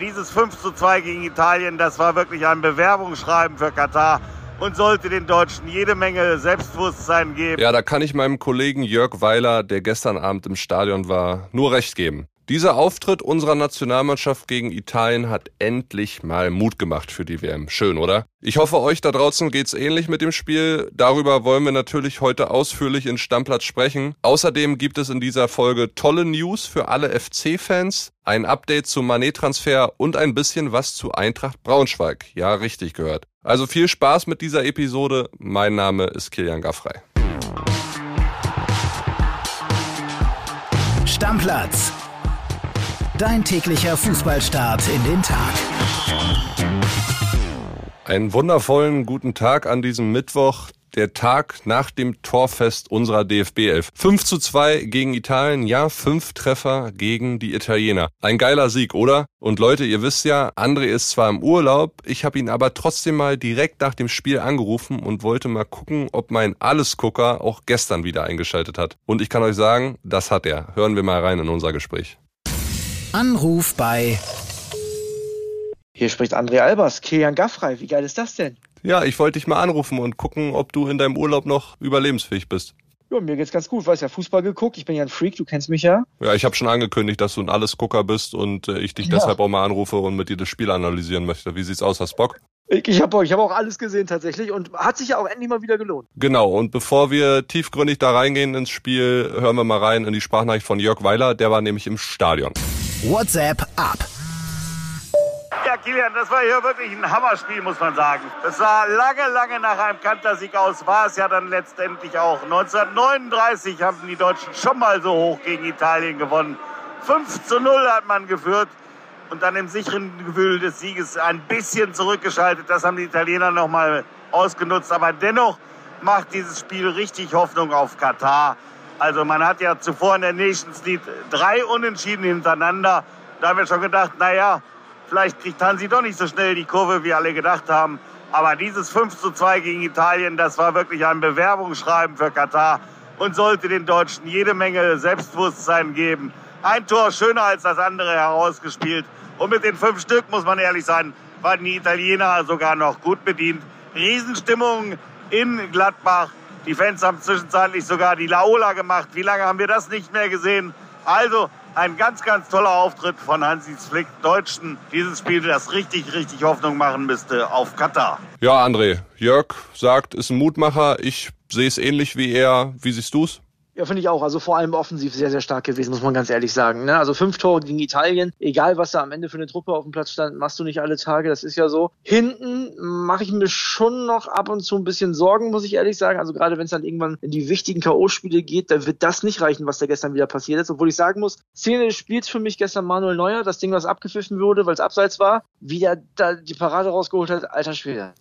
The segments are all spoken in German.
Dieses 5 zu 2 gegen Italien, das war wirklich ein Bewerbungsschreiben für Katar und sollte den Deutschen jede Menge Selbstbewusstsein geben. Ja, da kann ich meinem Kollegen Jörg Weiler, der gestern Abend im Stadion war, nur recht geben. Dieser Auftritt unserer Nationalmannschaft gegen Italien hat endlich mal Mut gemacht für die WM. Schön, oder? Ich hoffe, euch da draußen geht's ähnlich mit dem Spiel. Darüber wollen wir natürlich heute ausführlich in Stammplatz sprechen. Außerdem gibt es in dieser Folge tolle News für alle FC-Fans, ein Update zum Manet-Transfer und ein bisschen was zu Eintracht Braunschweig. Ja, richtig gehört. Also viel Spaß mit dieser Episode. Mein Name ist Kilian Gaffrey. Stammplatz Dein täglicher Fußballstart in den Tag. Einen wundervollen guten Tag an diesem Mittwoch. Der Tag nach dem Torfest unserer DFB 11. 5 zu 2 gegen Italien, ja, fünf Treffer gegen die Italiener. Ein geiler Sieg, oder? Und Leute, ihr wisst ja, André ist zwar im Urlaub, ich habe ihn aber trotzdem mal direkt nach dem Spiel angerufen und wollte mal gucken, ob mein Allesgucker auch gestern wieder eingeschaltet hat. Und ich kann euch sagen, das hat er. Hören wir mal rein in unser Gespräch. Anruf bei. Hier spricht André Albers, Kilian Gaffrey. Wie geil ist das denn? Ja, ich wollte dich mal anrufen und gucken, ob du in deinem Urlaub noch überlebensfähig bist. Ja, mir geht's ganz gut. Du hast ja Fußball geguckt. Ich bin ja ein Freak, du kennst mich ja. Ja, ich habe schon angekündigt, dass du ein Allesgucker bist und äh, ich dich ja. deshalb auch mal anrufe und mit dir das Spiel analysieren möchte. Wie sieht's aus? Hast Bock? Ich, ich habe ich hab auch alles gesehen tatsächlich und hat sich ja auch endlich mal wieder gelohnt. Genau, und bevor wir tiefgründig da reingehen ins Spiel, hören wir mal rein in die Sprachnachricht von Jörg Weiler. Der war nämlich im Stadion. WhatsApp ab. Ja, Kilian, das war hier wirklich ein Hammerspiel, muss man sagen. Es sah lange, lange nach einem Kantersieg aus, war es ja dann letztendlich auch. 1939 haben die Deutschen schon mal so hoch gegen Italien gewonnen. 5 zu 0 hat man geführt und dann im sicheren Gefühl des Sieges ein bisschen zurückgeschaltet. Das haben die Italiener nochmal ausgenutzt. Aber dennoch macht dieses Spiel richtig Hoffnung auf Katar. Also man hat ja zuvor in der Nations League drei Unentschieden hintereinander. Da haben wir schon gedacht, naja, vielleicht kriegt Hansi doch nicht so schnell die Kurve, wie alle gedacht haben. Aber dieses 5 zu 2 gegen Italien, das war wirklich ein Bewerbungsschreiben für Katar und sollte den Deutschen jede Menge Selbstbewusstsein geben. Ein Tor schöner als das andere herausgespielt. Und mit den fünf Stück, muss man ehrlich sein, waren die Italiener sogar noch gut bedient. Riesenstimmung in Gladbach. Die Fans haben zwischenzeitlich sogar die Laola gemacht. Wie lange haben wir das nicht mehr gesehen? Also ein ganz, ganz toller Auftritt von Hansi Flick, Deutschen. Dieses Spiel, das richtig, richtig Hoffnung machen müsste auf Katar. Ja, André, Jörg sagt, ist ein Mutmacher. Ich sehe es ähnlich wie er. Wie siehst du es? Ja, finde ich auch. Also vor allem offensiv sehr, sehr stark gewesen, muss man ganz ehrlich sagen. Ne? Also fünf Tore gegen Italien, egal was da am Ende für eine Truppe auf dem Platz stand, machst du nicht alle Tage, das ist ja so. Hinten mache ich mir schon noch ab und zu ein bisschen Sorgen, muss ich ehrlich sagen. Also gerade wenn es dann irgendwann in die wichtigen K.O.-Spiele geht, dann wird das nicht reichen, was da gestern wieder passiert ist. Obwohl ich sagen muss, Szene des Spiels für mich gestern Manuel Neuer, das Ding, was abgepfiffen wurde, weil es abseits war, wie der da die Parade rausgeholt hat, alter Schwede.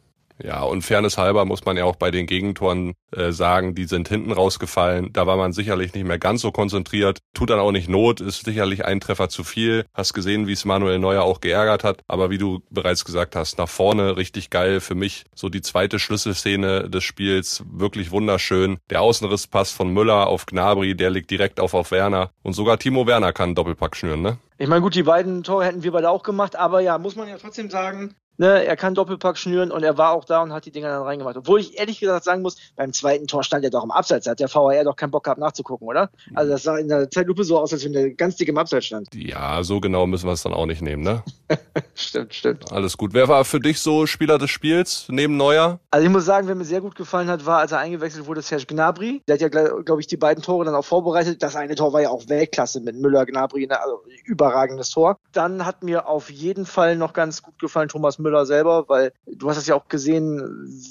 Ja, und Fairness halber muss man ja auch bei den Gegentoren äh, sagen, die sind hinten rausgefallen. Da war man sicherlich nicht mehr ganz so konzentriert. Tut dann auch nicht Not, ist sicherlich ein Treffer zu viel. Hast gesehen, wie es Manuel Neuer auch geärgert hat. Aber wie du bereits gesagt hast, nach vorne richtig geil für mich. So die zweite Schlüsselszene des Spiels, wirklich wunderschön. Der Außenrisspass von Müller auf Gnabry, der liegt direkt auf auf Werner. Und sogar Timo Werner kann Doppelpack schnüren, ne? Ich meine, gut, die beiden Tore hätten wir beide auch gemacht, aber ja, muss man ja trotzdem sagen, Ne, er kann Doppelpack schnüren und er war auch da und hat die Dinger dann reingemacht. Obwohl ich ehrlich gesagt sagen muss, beim zweiten Tor stand er doch im Abseits. Da hat der VAR doch keinen Bock gehabt nachzugucken, oder? Also das sah in der Zeitlupe so aus, als wenn der ganz dick im Abseits stand. Ja, so genau müssen wir es dann auch nicht nehmen, ne? stimmt, stimmt. Alles gut. Wer war für dich so Spieler des Spiels neben Neuer? Also ich muss sagen, wer mir sehr gut gefallen hat, war, als er eingewechselt wurde, Serge Gnabry. Der hat ja, glaube ich, die beiden Tore dann auch vorbereitet. Das eine Tor war ja auch Weltklasse mit Müller, Gnabry, ne? also überragendes Tor. Dann hat mir auf jeden Fall noch ganz gut gefallen Thomas Müller selber, weil du hast es ja auch gesehen,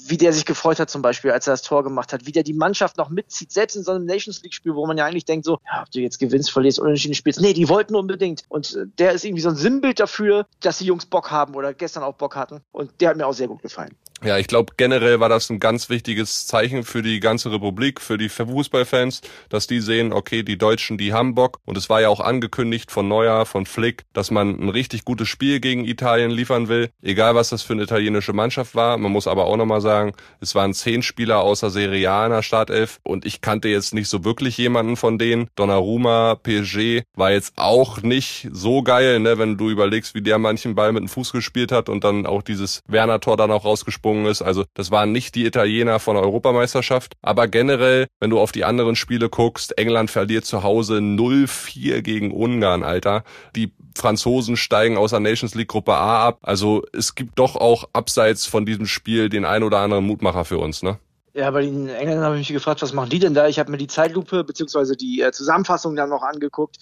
wie der sich gefreut hat zum Beispiel, als er das Tor gemacht hat, wie der die Mannschaft noch mitzieht, selbst in so einem Nations League Spiel, wo man ja eigentlich denkt so, ja, ob du jetzt gewinnst, verlierst, unentschieden spielst. Nee, die wollten unbedingt. Und äh, der ist irgendwie so ein Sinnbild dafür, dass die Jungs Bock haben oder gestern auch Bock hatten. Und der hat mir auch sehr gut gefallen. Ja, ich glaube, generell war das ein ganz wichtiges Zeichen für die ganze Republik, für die Fußballfans, dass die sehen, okay, die Deutschen, die haben Bock. Und es war ja auch angekündigt von Neuer, von Flick, dass man ein richtig gutes Spiel gegen Italien liefern will. Egal, was das für eine italienische Mannschaft war. Man muss aber auch nochmal sagen, es waren zehn Spieler außer Serie A in der Startelf. Und ich kannte jetzt nicht so wirklich jemanden von denen. Donnarumma, PSG war jetzt auch nicht so geil, ne, wenn du überlegst, wie der manchen Ball mit dem Fuß gespielt hat und dann auch dieses Werner-Tor dann auch rausgesprungen gesprungen ist. Also das waren nicht die Italiener von der Europameisterschaft. Aber generell, wenn du auf die anderen Spiele guckst, England verliert zu Hause 0-4 gegen Ungarn, Alter. Die Franzosen steigen aus der Nations League Gruppe A ab. Also es gibt doch auch abseits von diesem Spiel den ein oder anderen Mutmacher für uns, ne? Ja, bei den Engländern habe ich mich gefragt, was machen die denn da? Ich habe mir die Zeitlupe beziehungsweise die äh, Zusammenfassung dann noch angeguckt.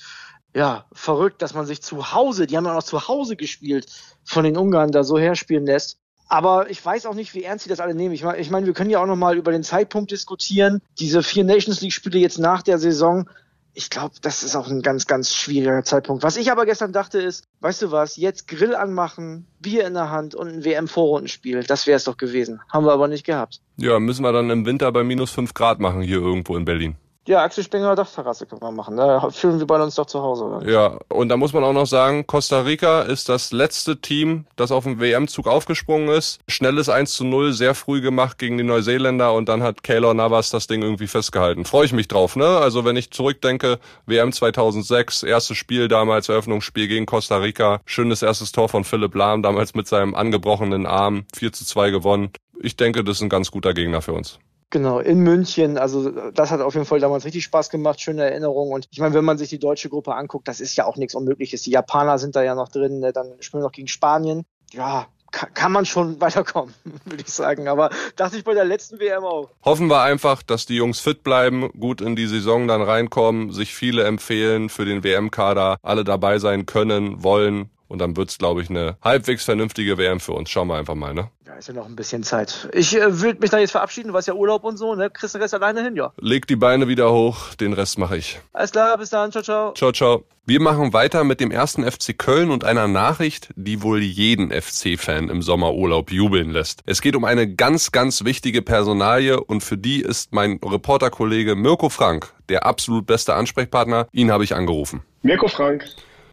Ja, verrückt, dass man sich zu Hause, die haben ja noch zu Hause gespielt, von den Ungarn da so herspielen lässt. Aber ich weiß auch nicht, wie ernst sie das alle nehmen. Ich meine, ich mein, wir können ja auch noch mal über den Zeitpunkt diskutieren. Diese vier Nations League Spiele jetzt nach der Saison. Ich glaube, das ist auch ein ganz, ganz schwieriger Zeitpunkt. Was ich aber gestern dachte ist, weißt du was, jetzt Grill anmachen, Bier in der Hand und ein WM-Vorrundenspiel. Das wäre es doch gewesen. Haben wir aber nicht gehabt. Ja, müssen wir dann im Winter bei minus fünf Grad machen hier irgendwo in Berlin. Ja, Axel Springer Dachterrasse können wir machen. Da fühlen wir bei uns doch zu Hause. Oder? Ja, und da muss man auch noch sagen, Costa Rica ist das letzte Team, das auf dem WM-Zug aufgesprungen ist. Schnelles 1 zu 0, sehr früh gemacht gegen die Neuseeländer und dann hat Keylor Navas das Ding irgendwie festgehalten. Freue ich mich drauf, ne? Also wenn ich zurückdenke, WM 2006, erstes Spiel damals, Eröffnungsspiel gegen Costa Rica. Schönes erstes Tor von Philipp Lahm, damals mit seinem angebrochenen Arm, 4 zu 2 gewonnen. Ich denke, das ist ein ganz guter Gegner für uns. Genau, in München. Also das hat auf jeden Fall damals richtig Spaß gemacht, schöne Erinnerung. Und ich meine, wenn man sich die deutsche Gruppe anguckt, das ist ja auch nichts Unmögliches. Die Japaner sind da ja noch drin, ne? dann spielen wir noch gegen Spanien. Ja, kann man schon weiterkommen, würde ich sagen. Aber dachte ich bei der letzten WM auch. Hoffen wir einfach, dass die Jungs fit bleiben, gut in die Saison dann reinkommen, sich viele empfehlen für den WM-Kader, alle dabei sein können, wollen und dann wird's, glaube ich, eine halbwegs vernünftige WM für uns. Schauen wir einfach mal, ne? Ja, ist ja noch ein bisschen Zeit. Ich äh, würde mich dann jetzt verabschieden, du weißt ja Urlaub und so, ne? Kriegst den Rest alleine hin, ja. Leg die Beine wieder hoch, den Rest mache ich. Alles klar, bis dann, ciao, ciao. Ciao, ciao. Wir machen weiter mit dem ersten FC Köln und einer Nachricht, die wohl jeden FC-Fan im Sommerurlaub jubeln lässt. Es geht um eine ganz, ganz wichtige Personalie und für die ist mein Reporterkollege Mirko Frank der absolut beste Ansprechpartner. Ihn habe ich angerufen. Mirko Frank.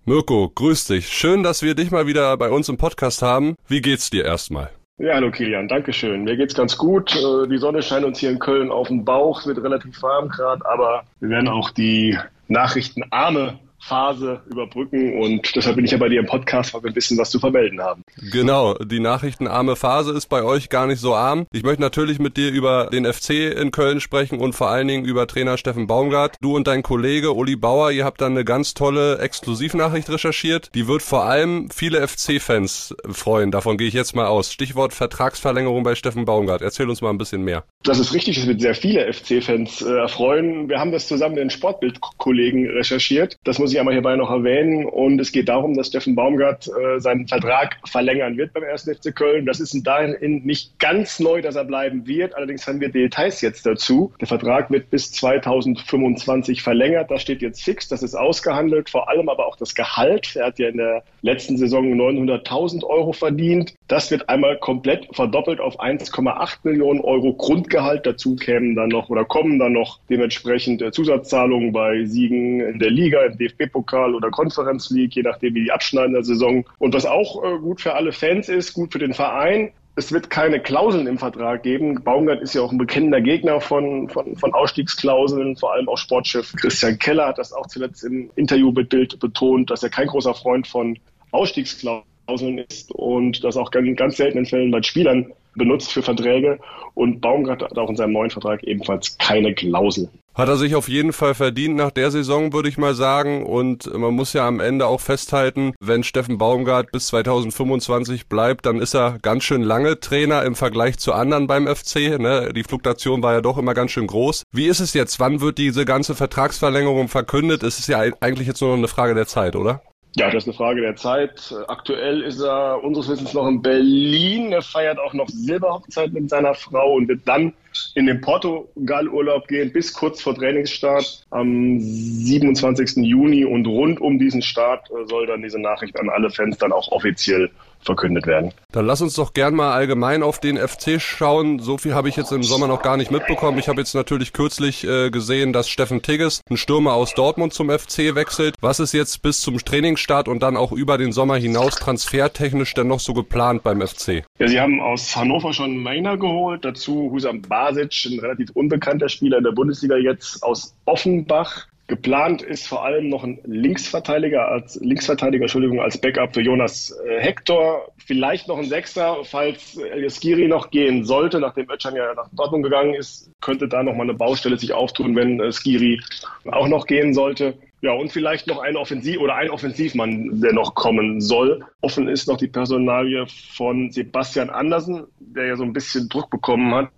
Mirko, grüß dich. Schön, dass wir dich mal wieder bei uns im Podcast haben. Wie geht's dir erstmal? Ja, hallo Kilian, Dankeschön. Mir geht's ganz gut. Äh, die Sonne scheint uns hier in Köln auf den Bauch, wird relativ warm gerade, aber wir werden auch die nachrichtenarme Phase überbrücken und deshalb bin ich ja bei dir im Podcast, weil wir ein bisschen was zu vermelden haben. Genau, die nachrichtenarme Phase ist bei euch gar nicht so arm. Ich möchte natürlich mit dir über den FC in Köln sprechen und vor allen Dingen über Trainer Steffen Baumgart. Du und dein Kollege Uli Bauer, ihr habt dann eine ganz tolle Exklusivnachricht recherchiert. Die wird vor allem viele FC-Fans freuen. Davon gehe ich jetzt mal aus. Stichwort Vertragsverlängerung bei Steffen Baumgart. Erzähl uns mal ein bisschen mehr. Das ist richtig, das wird sehr viele FC-Fans äh, erfreuen. Wir haben das zusammen mit den Sportbildkollegen recherchiert. Das muss ich einmal hierbei noch erwähnen. Und es geht darum, dass Steffen Baumgart äh, seinen Vertrag verlängern wird beim 1. FC Köln. Das ist in dahin nicht ganz neu, dass er bleiben wird. Allerdings haben wir Details jetzt dazu. Der Vertrag wird bis 2025 verlängert. Das steht jetzt fix. Das ist ausgehandelt. Vor allem aber auch das Gehalt. Er hat ja in der letzten Saison 900.000 Euro verdient. Das wird einmal komplett verdoppelt auf 1,8 Millionen Euro Grundgehalt. Dazu kämen dann noch oder kommen dann noch dementsprechend äh, Zusatzzahlungen bei Siegen in der Liga, im DFB-Pokal oder Conference League, je nachdem wie die abschneiden der Saison. Und was auch äh, gut für alle Fans ist, gut für den Verein, es wird keine Klauseln im Vertrag geben. Baumgart ist ja auch ein bekennender Gegner von, von, von Ausstiegsklauseln, vor allem auch Sportchef Christian Keller hat das auch zuletzt im Interview betont, dass er kein großer Freund von Ausstiegsklauseln Klauseln ist und das auch in ganz seltenen Fällen bei Spielern benutzt für Verträge. Und Baumgart hat auch in seinem neuen Vertrag ebenfalls keine Klausel. Hat er sich auf jeden Fall verdient nach der Saison, würde ich mal sagen. Und man muss ja am Ende auch festhalten, wenn Steffen Baumgart bis 2025 bleibt, dann ist er ganz schön lange Trainer im Vergleich zu anderen beim FC. Ne? Die Fluktuation war ja doch immer ganz schön groß. Wie ist es jetzt? Wann wird diese ganze Vertragsverlängerung verkündet? Es ist ja eigentlich jetzt nur noch eine Frage der Zeit, oder? Ja, das ist eine Frage der Zeit. Aktuell ist er unseres Wissens noch in Berlin. Er feiert auch noch Silberhochzeit mit seiner Frau und wird dann in den Portugal-Urlaub gehen bis kurz vor Trainingsstart am 27. Juni. Und rund um diesen Start soll dann diese Nachricht an alle Fans dann auch offiziell verkündet werden. Dann lass uns doch gern mal allgemein auf den FC schauen. So viel habe ich jetzt im Sommer noch gar nicht mitbekommen. Ich habe jetzt natürlich kürzlich äh, gesehen, dass Steffen Tigges, ein Stürmer aus Dortmund, zum FC wechselt. Was ist jetzt bis zum Trainingsstart und dann auch über den Sommer hinaus transfertechnisch denn noch so geplant beim FC? Ja, sie haben aus Hannover schon Meiner geholt, dazu Husam Basic, ein relativ unbekannter Spieler in der Bundesliga jetzt aus Offenbach. Geplant ist vor allem noch ein Linksverteidiger als Linksverteidiger, Entschuldigung, als Backup für Jonas äh, Hector. Vielleicht noch ein Sechser, falls Giri noch gehen sollte, nachdem Özcan ja nach Dortmund gegangen ist, könnte da noch mal eine Baustelle sich auftun, wenn äh, Skiri auch noch gehen sollte. Ja, und vielleicht noch ein Offensiv oder ein Offensivmann, der noch kommen soll. Offen ist noch die Personalie von Sebastian Andersen, der ja so ein bisschen Druck bekommen hat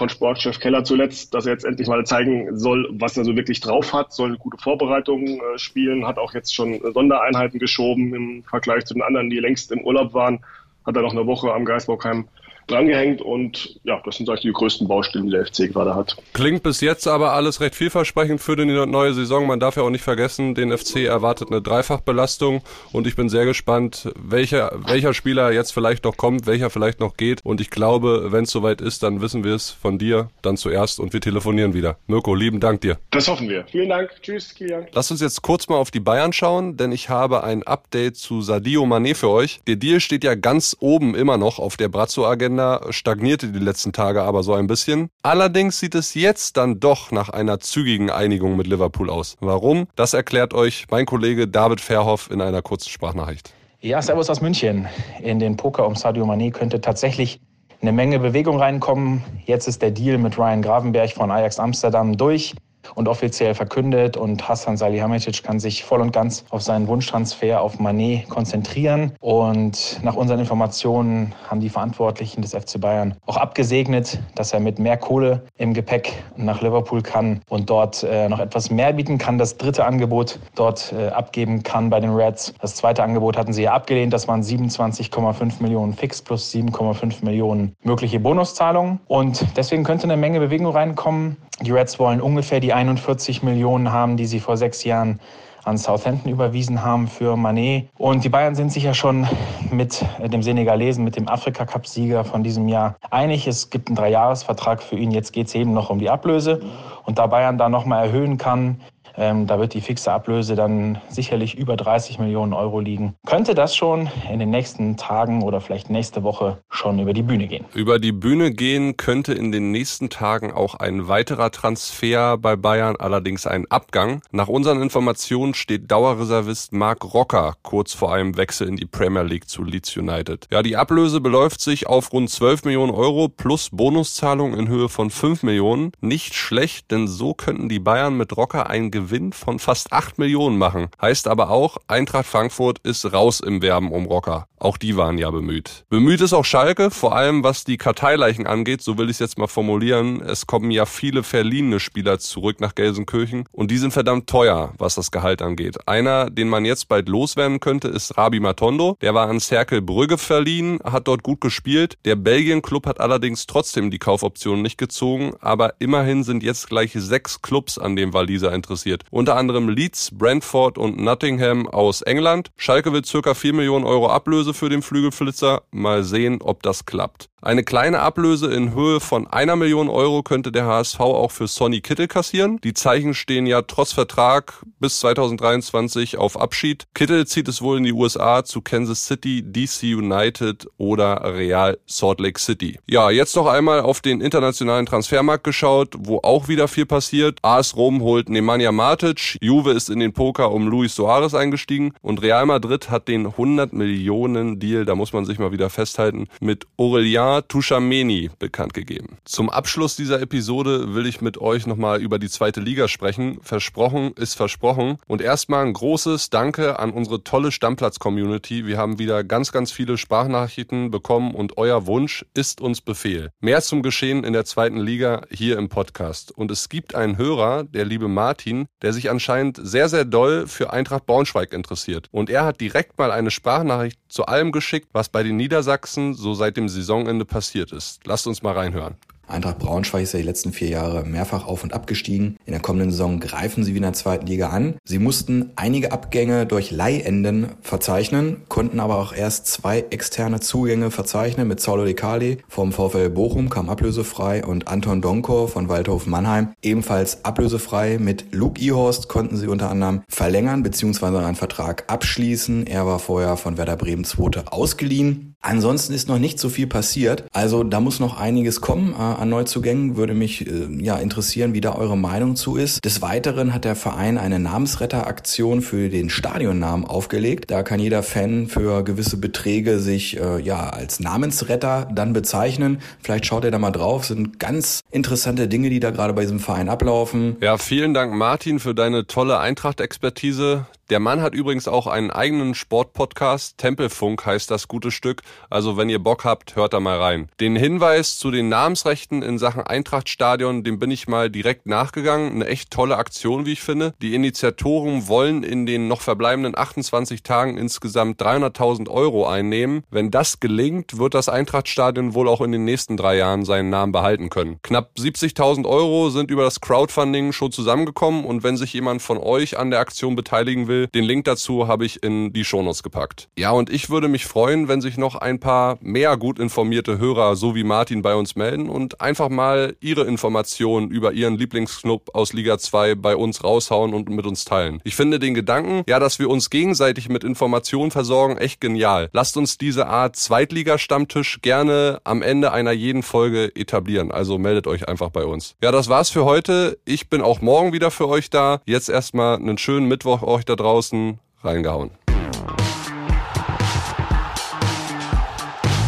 von Sportchef Keller zuletzt, dass er jetzt endlich mal zeigen soll, was er so wirklich drauf hat, soll eine gute Vorbereitung äh, spielen, hat auch jetzt schon Sondereinheiten geschoben im Vergleich zu den anderen, die längst im Urlaub waren, hat er noch eine Woche am Geisbockheim drangehängt und ja, das sind eigentlich die größten Baustellen, die der FC gerade hat. Klingt bis jetzt aber alles recht vielversprechend für die neue Saison. Man darf ja auch nicht vergessen, den FC erwartet eine Dreifachbelastung und ich bin sehr gespannt, welcher, welcher Spieler jetzt vielleicht noch kommt, welcher vielleicht noch geht und ich glaube, wenn es soweit ist, dann wissen wir es von dir dann zuerst und wir telefonieren wieder. Mirko, lieben Dank dir. Das hoffen wir. Vielen Dank. Tschüss, Kilian. Lass uns jetzt kurz mal auf die Bayern schauen, denn ich habe ein Update zu Sadio Mané für euch. Der Deal steht ja ganz oben immer noch auf der Brazzo-Agenda Agenda stagnierte die letzten Tage aber so ein bisschen. Allerdings sieht es jetzt dann doch nach einer zügigen Einigung mit Liverpool aus. Warum? Das erklärt euch mein Kollege David Verhoff in einer kurzen Sprachnachricht. Ja, Servus aus München. In den Poker um Sadio Mané könnte tatsächlich eine Menge Bewegung reinkommen. Jetzt ist der Deal mit Ryan Gravenberg von Ajax Amsterdam durch und offiziell verkündet und Hassan Salihamidzic kann sich voll und ganz auf seinen Wunschtransfer auf Manet konzentrieren und nach unseren Informationen haben die Verantwortlichen des FC Bayern auch abgesegnet, dass er mit mehr Kohle im Gepäck nach Liverpool kann und dort äh, noch etwas mehr bieten kann, das dritte Angebot dort äh, abgeben kann bei den Reds. Das zweite Angebot hatten sie ja abgelehnt, das waren 27,5 Millionen fix plus 7,5 Millionen mögliche Bonuszahlungen und deswegen könnte eine Menge Bewegung reinkommen. Die Reds wollen ungefähr die 41 Millionen haben, die sie vor sechs Jahren an Southampton überwiesen haben für Manet. Und die Bayern sind sich ja schon mit dem Senegalesen, mit dem Afrika-Cup-Sieger von diesem Jahr einig. Es gibt einen Dreijahresvertrag für ihn. Jetzt geht es eben noch um die Ablöse. Und da Bayern da nochmal erhöhen kann, ähm, da wird die fixe Ablöse dann sicherlich über 30 Millionen Euro liegen. Könnte das schon in den nächsten Tagen oder vielleicht nächste Woche schon über die Bühne gehen? Über die Bühne gehen könnte in den nächsten Tagen auch ein weiterer Transfer bei Bayern, allerdings ein Abgang. Nach unseren Informationen steht Dauerreservist Marc Rocker kurz vor einem Wechsel in die Premier League zu Leeds United. Ja, die Ablöse beläuft sich auf rund 12 Millionen Euro plus Bonuszahlung in Höhe von 5 Millionen. Nicht schlecht, denn so könnten die Bayern mit Rocker ein Gewinn von fast 8 Millionen machen. Heißt aber auch, Eintracht Frankfurt ist raus im Werben um Rocker. Auch die waren ja bemüht. Bemüht ist auch Schalke, vor allem was die Karteileichen angeht, so will ich es jetzt mal formulieren. Es kommen ja viele verliehene Spieler zurück nach Gelsenkirchen und die sind verdammt teuer, was das Gehalt angeht. Einer, den man jetzt bald loswerden könnte, ist Rabi Matondo. Der war an Cercle Brügge verliehen, hat dort gut gespielt. Der Belgien-Club hat allerdings trotzdem die Kaufoption nicht gezogen, aber immerhin sind jetzt gleich sechs Clubs an dem Waliser interessiert interessiert. Unter anderem Leeds, Brentford und Nottingham aus England. Schalke will circa 4 Millionen Euro Ablöse für den Flügelflitzer. Mal sehen, ob das klappt. Eine kleine Ablöse in Höhe von einer Million Euro könnte der HSV auch für Sonny Kittel kassieren. Die Zeichen stehen ja trotz Vertrag bis 2023 auf Abschied. Kittel zieht es wohl in die USA zu Kansas City, DC United oder Real Salt Lake City. Ja, jetzt noch einmal auf den internationalen Transfermarkt geschaut, wo auch wieder viel passiert. AS Rom holt Nemanja Matic, Juve ist in den Poker um Luis Suarez eingestiegen und Real Madrid hat den 100 Millionen Deal, da muss man sich mal wieder festhalten, mit Aurelien Bernard Tuchameni bekannt gegeben. Zum Abschluss dieser Episode will ich mit euch nochmal über die zweite Liga sprechen. Versprochen ist versprochen. Und erstmal ein großes Danke an unsere tolle Stammplatz-Community. Wir haben wieder ganz, ganz viele Sprachnachrichten bekommen und euer Wunsch ist uns Befehl. Mehr zum Geschehen in der zweiten Liga hier im Podcast. Und es gibt einen Hörer, der liebe Martin, der sich anscheinend sehr, sehr doll für Eintracht Braunschweig interessiert. Und er hat direkt mal eine Sprachnachricht zu allem geschickt, was bei den Niedersachsen so seit dem Saisonende passiert ist. Lasst uns mal reinhören. Eintracht Braunschweig ist ja die letzten vier Jahre mehrfach auf und ab gestiegen. In der kommenden Saison greifen sie wieder in der zweiten Liga an. Sie mussten einige Abgänge durch Leihenden verzeichnen, konnten aber auch erst zwei externe Zugänge verzeichnen mit Saulo De Cali vom VfL Bochum, kam ablösefrei und Anton Donko von Waldhof Mannheim ebenfalls ablösefrei. Mit Luke Ihorst konnten sie unter anderem verlängern bzw. einen Vertrag abschließen. Er war vorher von Werder Bremen zweite ausgeliehen. Ansonsten ist noch nicht so viel passiert. Also da muss noch einiges kommen äh, an Neuzugängen. Würde mich äh, ja interessieren, wie da eure Meinung zu ist. Des Weiteren hat der Verein eine Namensretteraktion für den Stadionnamen aufgelegt. Da kann jeder Fan für gewisse Beträge sich äh, ja als Namensretter dann bezeichnen. Vielleicht schaut ihr da mal drauf. Sind ganz interessante Dinge, die da gerade bei diesem Verein ablaufen. Ja, vielen Dank Martin für deine tolle Eintracht-Expertise. Der Mann hat übrigens auch einen eigenen Sportpodcast. Tempelfunk heißt das gute Stück. Also wenn ihr Bock habt, hört da mal rein. Den Hinweis zu den Namensrechten in Sachen Eintrachtstadion, dem bin ich mal direkt nachgegangen. Eine echt tolle Aktion, wie ich finde. Die Initiatoren wollen in den noch verbleibenden 28 Tagen insgesamt 300.000 Euro einnehmen. Wenn das gelingt, wird das Eintrachtstadion wohl auch in den nächsten drei Jahren seinen Namen behalten können. Knapp 70.000 Euro sind über das Crowdfunding schon zusammengekommen und wenn sich jemand von euch an der Aktion beteiligen will, den Link dazu habe ich in die Shownotes gepackt. Ja, und ich würde mich freuen, wenn sich noch ein paar mehr gut informierte Hörer, so wie Martin, bei uns melden und einfach mal ihre Informationen über ihren Lieblingsclub aus Liga 2 bei uns raushauen und mit uns teilen. Ich finde den Gedanken, ja, dass wir uns gegenseitig mit Informationen versorgen, echt genial. Lasst uns diese Art Zweitliga-Stammtisch gerne am Ende einer jeden Folge etablieren. Also meldet euch einfach bei uns. Ja, das war's für heute. Ich bin auch morgen wieder für euch da. Jetzt erstmal einen schönen Mittwoch euch da draußen draußen reingehauen.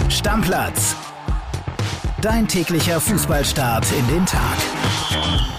Stammplatz. Dein täglicher Fußballstart in den Tag.